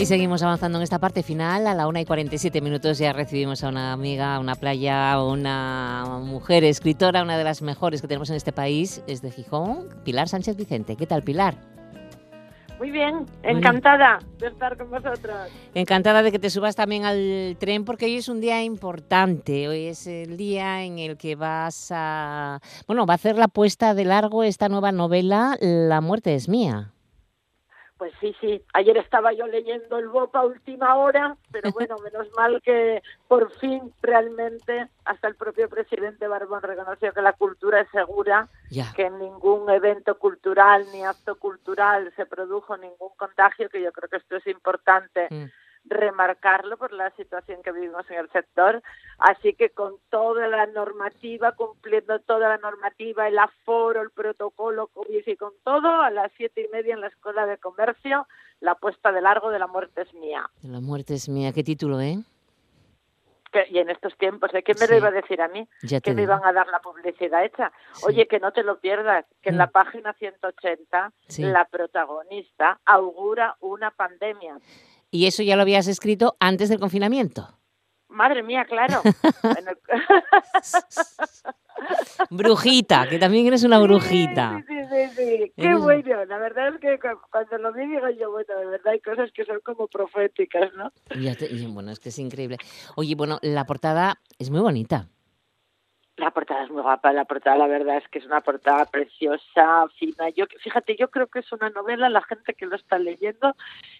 Y seguimos avanzando en esta parte final. A la 1 y 47 minutos ya recibimos a una amiga, a una playa, a una mujer escritora, una de las mejores que tenemos en este país, es de Gijón, Pilar Sánchez Vicente. ¿Qué tal, Pilar? Muy bien, encantada de estar con vosotros. Encantada de que te subas también al tren porque hoy es un día importante. Hoy es el día en el que vas a... Bueno, va a hacer la puesta de largo esta nueva novela, La muerte es mía. Pues sí, sí, ayer estaba yo leyendo el BOP a última hora, pero *laughs* bueno, menos mal que por fin realmente hasta el propio presidente Barbón reconoció que la cultura es segura, que en ningún evento cultural ni acto cultural se produjo ningún contagio, que yo creo que esto es importante Mm. Remarcarlo por la situación que vivimos en el sector. Así que con toda la normativa, cumpliendo toda la normativa, el aforo, el protocolo COVID y con todo, a las siete y media en la Escuela de Comercio, la puesta de largo de la muerte es mía. La muerte es mía. ¿Qué título, eh? Que- y en estos tiempos, ¿eh? ¿quién me Sí. lo iba a decir a mí? Ya que me iban a dar la publicidad hecha. Sí. Oye, que no te lo pierdas, que en Mm. la página 180 Sí. la protagonista augura una pandemia. Y eso ya lo habías escrito antes del confinamiento. Madre mía, claro. *laughs* Bueno, *laughs* Brujita, que también eres una brujita. Sí, sí, sí, sí. Qué Eres- bueno. La verdad es que cu- cuando lo vi digo yo, bueno, de verdad hay cosas que son como proféticas, ¿no? Te- y bueno, es que es increíble. Oye, bueno, la portada es muy bonita. La portada es muy guapa, la portada la verdad es que es una portada preciosa, fina. Yo, fíjate, yo creo que es una novela, la gente que lo está leyendo,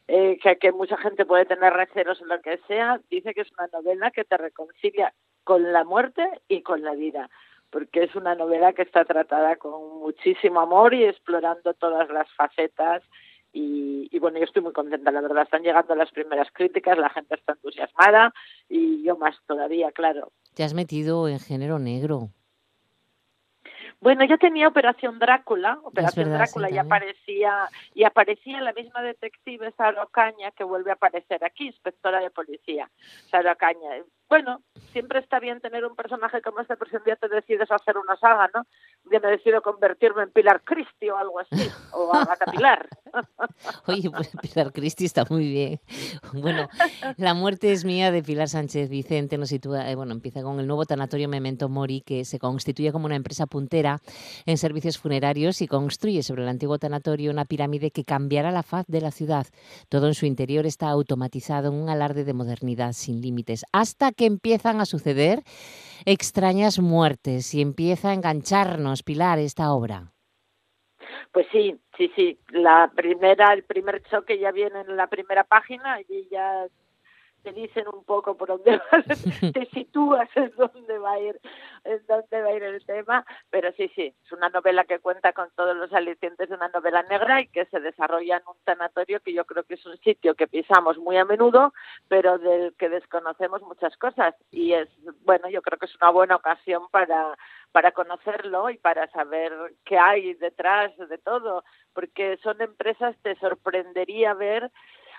eh, que, mucha gente puede tener recelos o lo que sea, dice que es una novela que te reconcilia con la muerte y con la vida, porque es una novela que está tratada con muchísimo amor y explorando todas las facetas. Y, y bueno, yo estoy muy contenta, la verdad. Están llegando las primeras críticas, la gente está entusiasmada y yo más todavía, claro. Te has metido en género negro. Bueno, yo tenía Operación Drácula, Operación verdad, sí, Drácula y aparecía y aparecía la misma detective Sara Ocaña que vuelve a aparecer aquí, inspectora de policía, Sara Ocaña. Bueno, siempre está bien tener un personaje como este, pero si un día te decides hacer una saga, ¿no? Un día me decido convertirme en Pilar Cristi o algo así, o *laughs* Agatha Pilar. Oye, pues Pilar Cristi está muy bien. Bueno, La muerte es mía de Pilar Sánchez Vicente nos sitúa, eh, bueno, empieza con el nuevo tanatorio Memento Mori que se constituye como una empresa puntera en servicios funerarios y construye sobre el antiguo tanatorio una pirámide que cambiará la faz de la ciudad. Todo en su interior está automatizado en un alarde de modernidad sin límites, hasta que empiezan a suceder extrañas muertes y empieza a engancharnos, Pilar, esta obra. Pues sí, sí, sí. La primera, el primer choque ya viene en la primera página y ya te dicen un poco por dónde *laughs* vas, *laughs* te sitúas en dónde va a ir, en dónde va a ir el tema, pero sí, sí, es una novela que cuenta con todos los alicientes de una novela negra y que se desarrolla en un tanatorio que yo creo que es un sitio que pisamos muy a menudo, pero del que desconocemos muchas cosas. Y es, bueno, yo creo que es una buena ocasión para para conocerlo y para saber qué hay detrás de todo, porque son empresas, te sorprendería ver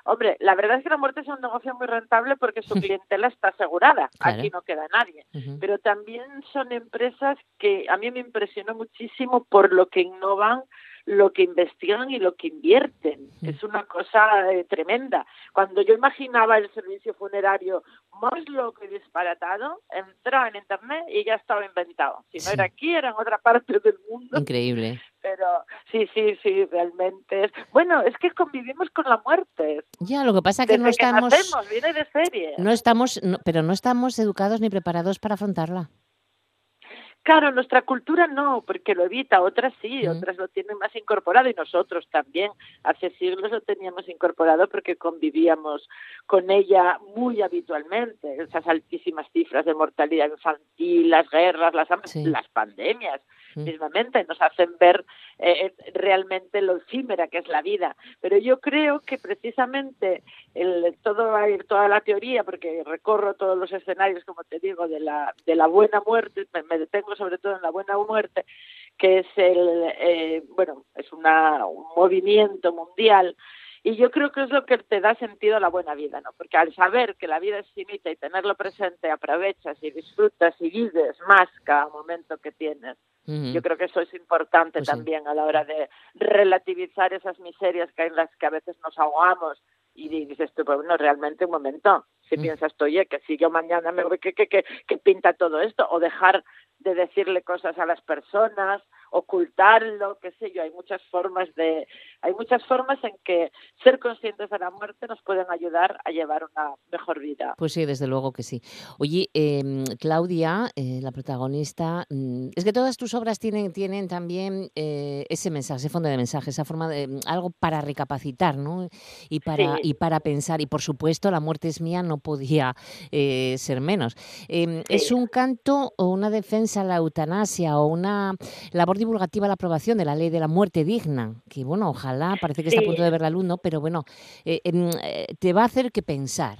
Hombre, la verdad es que la muerte es un negocio muy rentable porque su *laughs* clientela está asegurada. Claro. Aquí no queda nadie. Pero también son empresas que a mí me impresionó muchísimo por lo que innovan, lo que investigan y lo que invierten. Es una cosa eh, tremenda. Cuando yo imaginaba el servicio funerario más loco y disparatado, entraba en internet y ya estaba inventado. Si no Sí. era aquí, era en otra parte del mundo. Increíble. Pero sí, sí, sí, realmente es. Bueno, es que convivimos con la muerte. Ya, lo que pasa es que Desde no estamos... nacemos, viene de serie. No estamos, no- pero no estamos educados ni preparados para afrontarla. Claro, nuestra cultura no, porque lo evita, otras sí, otras lo tienen más incorporado y nosotros también. Hace siglos lo teníamos incorporado porque convivíamos con ella muy habitualmente. Esas altísimas cifras de mortalidad infantil, las guerras, las, Sí. las pandemias. Mismamente nos hacen ver eh, realmente lo efímera que es la vida. Pero yo creo que precisamente el, todo toda la teoría, porque recorro todos los escenarios, como te digo, de la, de la buena muerte, me, me detengo sobre todo en la buena muerte, que es el, eh, bueno, es una, un movimiento mundial y yo creo que es lo que te da sentido a la buena vida, ¿no? Porque al saber que la vida es finita y tenerlo presente, aprovechas y disfrutas y vives más cada momento que tienes. Ujú. Yo creo que eso es importante Pues sí. también a la hora de relativizar esas miserias que hay en las que a veces nos ahogamos y dices tú, bueno, realmente un momento, si Mm. piensas tú, oye, que si yo mañana me voy, ¿qué, qué, qué, qué pinta todo esto? O dejar de decirle cosas a las personas, ocultarlo, qué sé yo, hay muchas formas de, hay muchas formas en que ser conscientes de la muerte nos pueden ayudar a llevar una mejor vida. Pues sí, desde luego que sí. Oye, em, Claudia, eh, la protagonista, mm, es que todas tus obras tienen, tienen también eh, ese mensaje, ese fondo de mensaje, esa forma de mm, algo para recapacitar, ¿no? Y para, Sí. y para pensar. Y por supuesto, La muerte es mía no podía eh, ser menos. Em, ¿Es un canto o una defensa a la eutanasia o una labor divulgativa a la aprobación de la ley de la muerte digna? Que bueno, ojalá, parece que está a punto de ver la luz, ¿no? Pero bueno, eh, em, eh, te va a hacer que pensar.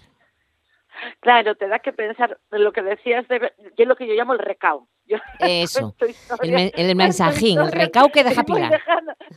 Claro, te da que pensar en lo que decías, de, yo lo que yo llamo el recao. Yo *laughs* Eso, El, el mensajín, el recao que deja Pilar.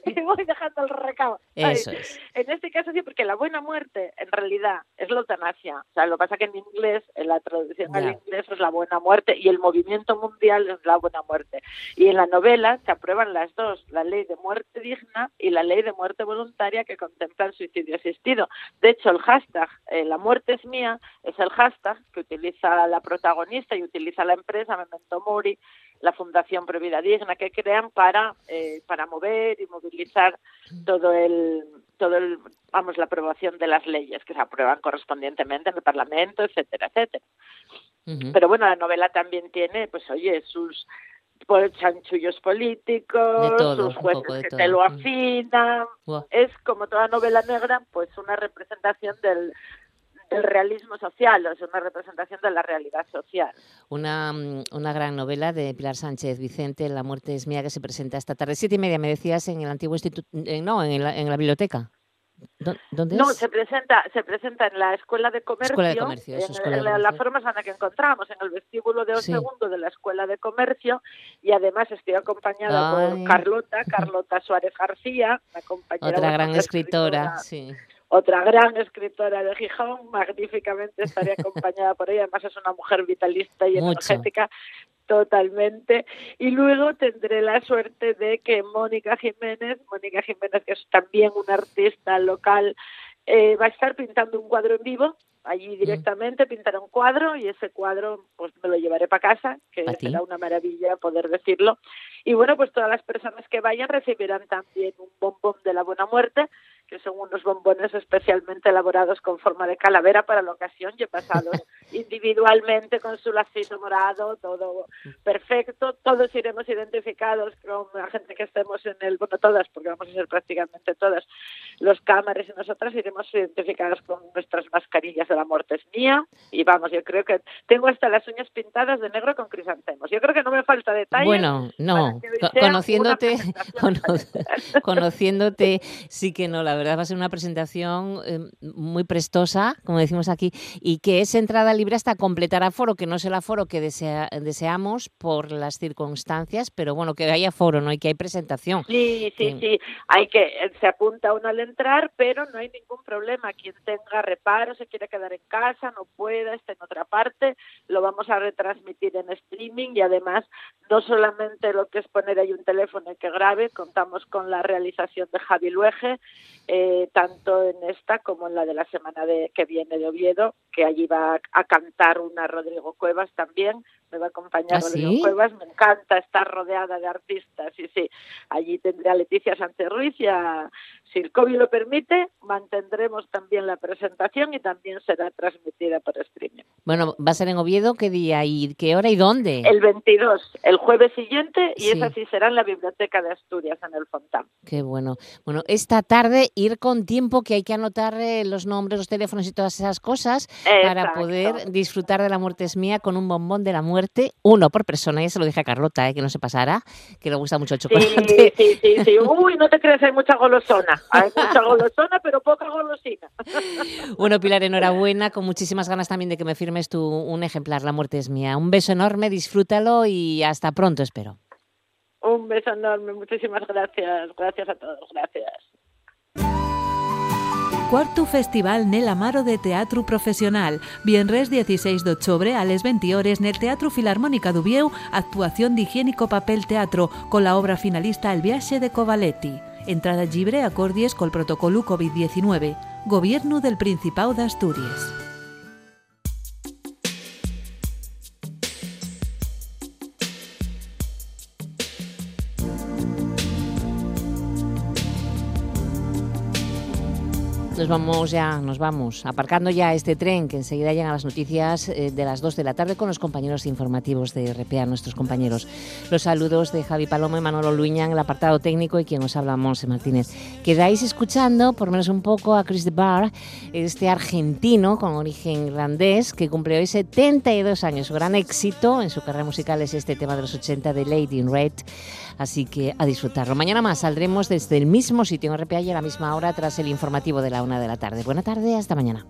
*laughs* y voy dejando el recado. Eso es. En este caso sí, porque la buena muerte en realidad es la eutanasia. O sea, lo que pasa que en inglés, en la traducción al inglés es la buena muerte y el movimiento mundial es la buena muerte. Y en la novela se aprueban las dos, la ley de muerte digna y la ley de muerte voluntaria que contempla el suicidio asistido. De hecho, el hashtag eh, La muerte es mía es el hashtag que utiliza la protagonista y utiliza la empresa Memento Mori, la Fundación Previda Digna, que crean para, eh, para mover y movilizar todo el, todo el, vamos, la aprobación de las leyes que se aprueban correspondientemente en el Parlamento, etcétera, etcétera. Pero bueno, la novela también tiene, pues oye, sus chanchullos políticos, todo, sus jueces que todo. te lo Mm. afinan. Es como toda novela negra, pues una representación del, del realismo social, o sea, una representación de la realidad social. Una, mm, una gran novela de Pilar Sánchez Vicente, La muerte es mía, que se presenta esta tarde. Siete y media, me decías, en el antiguo instituto, eh, no, en la, en la biblioteca. ¿Dó- ¿Dónde No, es? se presenta, se presenta en la Escuela de Comercio, Escuela de Comercio, eso, en, Escuela de en la, la forma sana que encontramos, en el vestíbulo de un Sí. segundo de la Escuela de Comercio, y además estoy acompañada Ay. por Carlota, Carlota Suárez García, una compañera Otra gran una escritora, sí. Otra gran escritora de Gijón, magníficamente estaré *laughs* acompañada por ella, además es una mujer vitalista y Mucho. energética totalmente. Y luego tendré la suerte de que Mónica Jiménez, Mónica Jiménez que es también una artista local, eh, va a estar pintando un cuadro en vivo. Allí directamente pintará un cuadro y ese cuadro pues me lo llevaré para casa, que será una maravilla poder decirlo. Y bueno, pues todas las personas que vayan recibirán también un bombón de la buena muerte, son unos bombones especialmente elaborados con forma de calavera para la ocasión y pasados *laughs* individualmente con su lacito morado, todo perfecto. Todos iremos identificados con la gente que estemos en el, bueno, todas, porque vamos a ser prácticamente todas, los cámaras y nosotras iremos identificadas con nuestras mascarillas de la muerte es mía. Y vamos, yo creo que tengo hasta las uñas pintadas de negro con crisantemos. Yo creo que no me falta detalle. Bueno, no, conociéndote, cono- *laughs* conociéndote, sí que no, la verdad va a ser una presentación eh, muy prestosa, como decimos aquí, y que es entrada libre hasta completar aforo, que no es el aforo que desea- deseamos por las circunstancias, pero bueno, que haya aforo, ¿no? Y que hay presentación. Sí, sí, Sí. sí. Hay que eh, se apunta uno al entrar, pero no hay ningún problema. Quien tenga reparo, se quiere quedar en casa, no pueda, está en otra parte, lo vamos a retransmitir en streaming y además no solamente lo que es poner ahí un teléfono y que grabe, contamos con la realización de Javi Luege, eh, tanto en esta como en la de la semana de, que viene de Oviedo, que allí va a cantar una Rodrigo Cuevas también, me va a acompañar ¿Ah, sí? Cuevas, me encanta estar rodeada de artistas, sí, sí. Allí tendré a Leticia Sánchez Ruiz y a, si el COVID lo permite, mantendremos también la presentación y también será transmitida por streaming. Bueno, va a ser en Oviedo, ¿qué día y qué hora y dónde? El 22, el jueves siguiente, y Sí. esa sí será en la Biblioteca de Asturias, en el Fontán. Qué bueno. Bueno, esta tarde ir con tiempo, que hay que anotar eh, los nombres, los teléfonos y todas esas cosas para Exacto. poder disfrutar de la muerte es mía con un bombón de la muerte, uno por persona. Ya se lo dije a Carlota, eh, que no se pasara, que le gusta mucho el Sí, chocolate. sí, sí, sí. Uy, no te creas, hay mucha golosona. Hay mucha golosona, pero poca golosina. *laughs* Bueno, Pilar, enhorabuena, con muchísimas ganas también de que me firmes tú un ejemplar, La muerte es mía. Un beso enorme, disfrútalo y hasta pronto, espero. Un beso enorme, muchísimas gracias. Gracias a todos, gracias. Cuarto Festival Nel Amaro de Teatro Profesional. Viernes 16 de octubre a les 20 hores nel Teatro Filarmónica d'Ubieu, actuación de higiénico papel teatro con la obra finalista El viaje de Covaletti. Entrada libre acordies col protocolo COVID-19. Gobierno del Principado de Asturias. Nos vamos ya, nos vamos, aparcando ya este tren que enseguida llegan las noticias eh, de las 2 de la tarde con los compañeros informativos de RPA, nuestros compañeros. Los saludos de Javi Paloma y Manolo Luñán, el apartado técnico y quien os habla, Monse Martínez. Quedáis escuchando, por menos un poco, a Chris de Bar, este argentino con origen irlandés que cumple hoy 72 años. Su gran éxito en su carrera musical es este tema de los 80 de Lady in Red. Así que a disfrutarlo. Mañana más saldremos desde el mismo sitio en RPA y a la misma hora tras el informativo de la una de la tarde. Buena tarde, hasta mañana.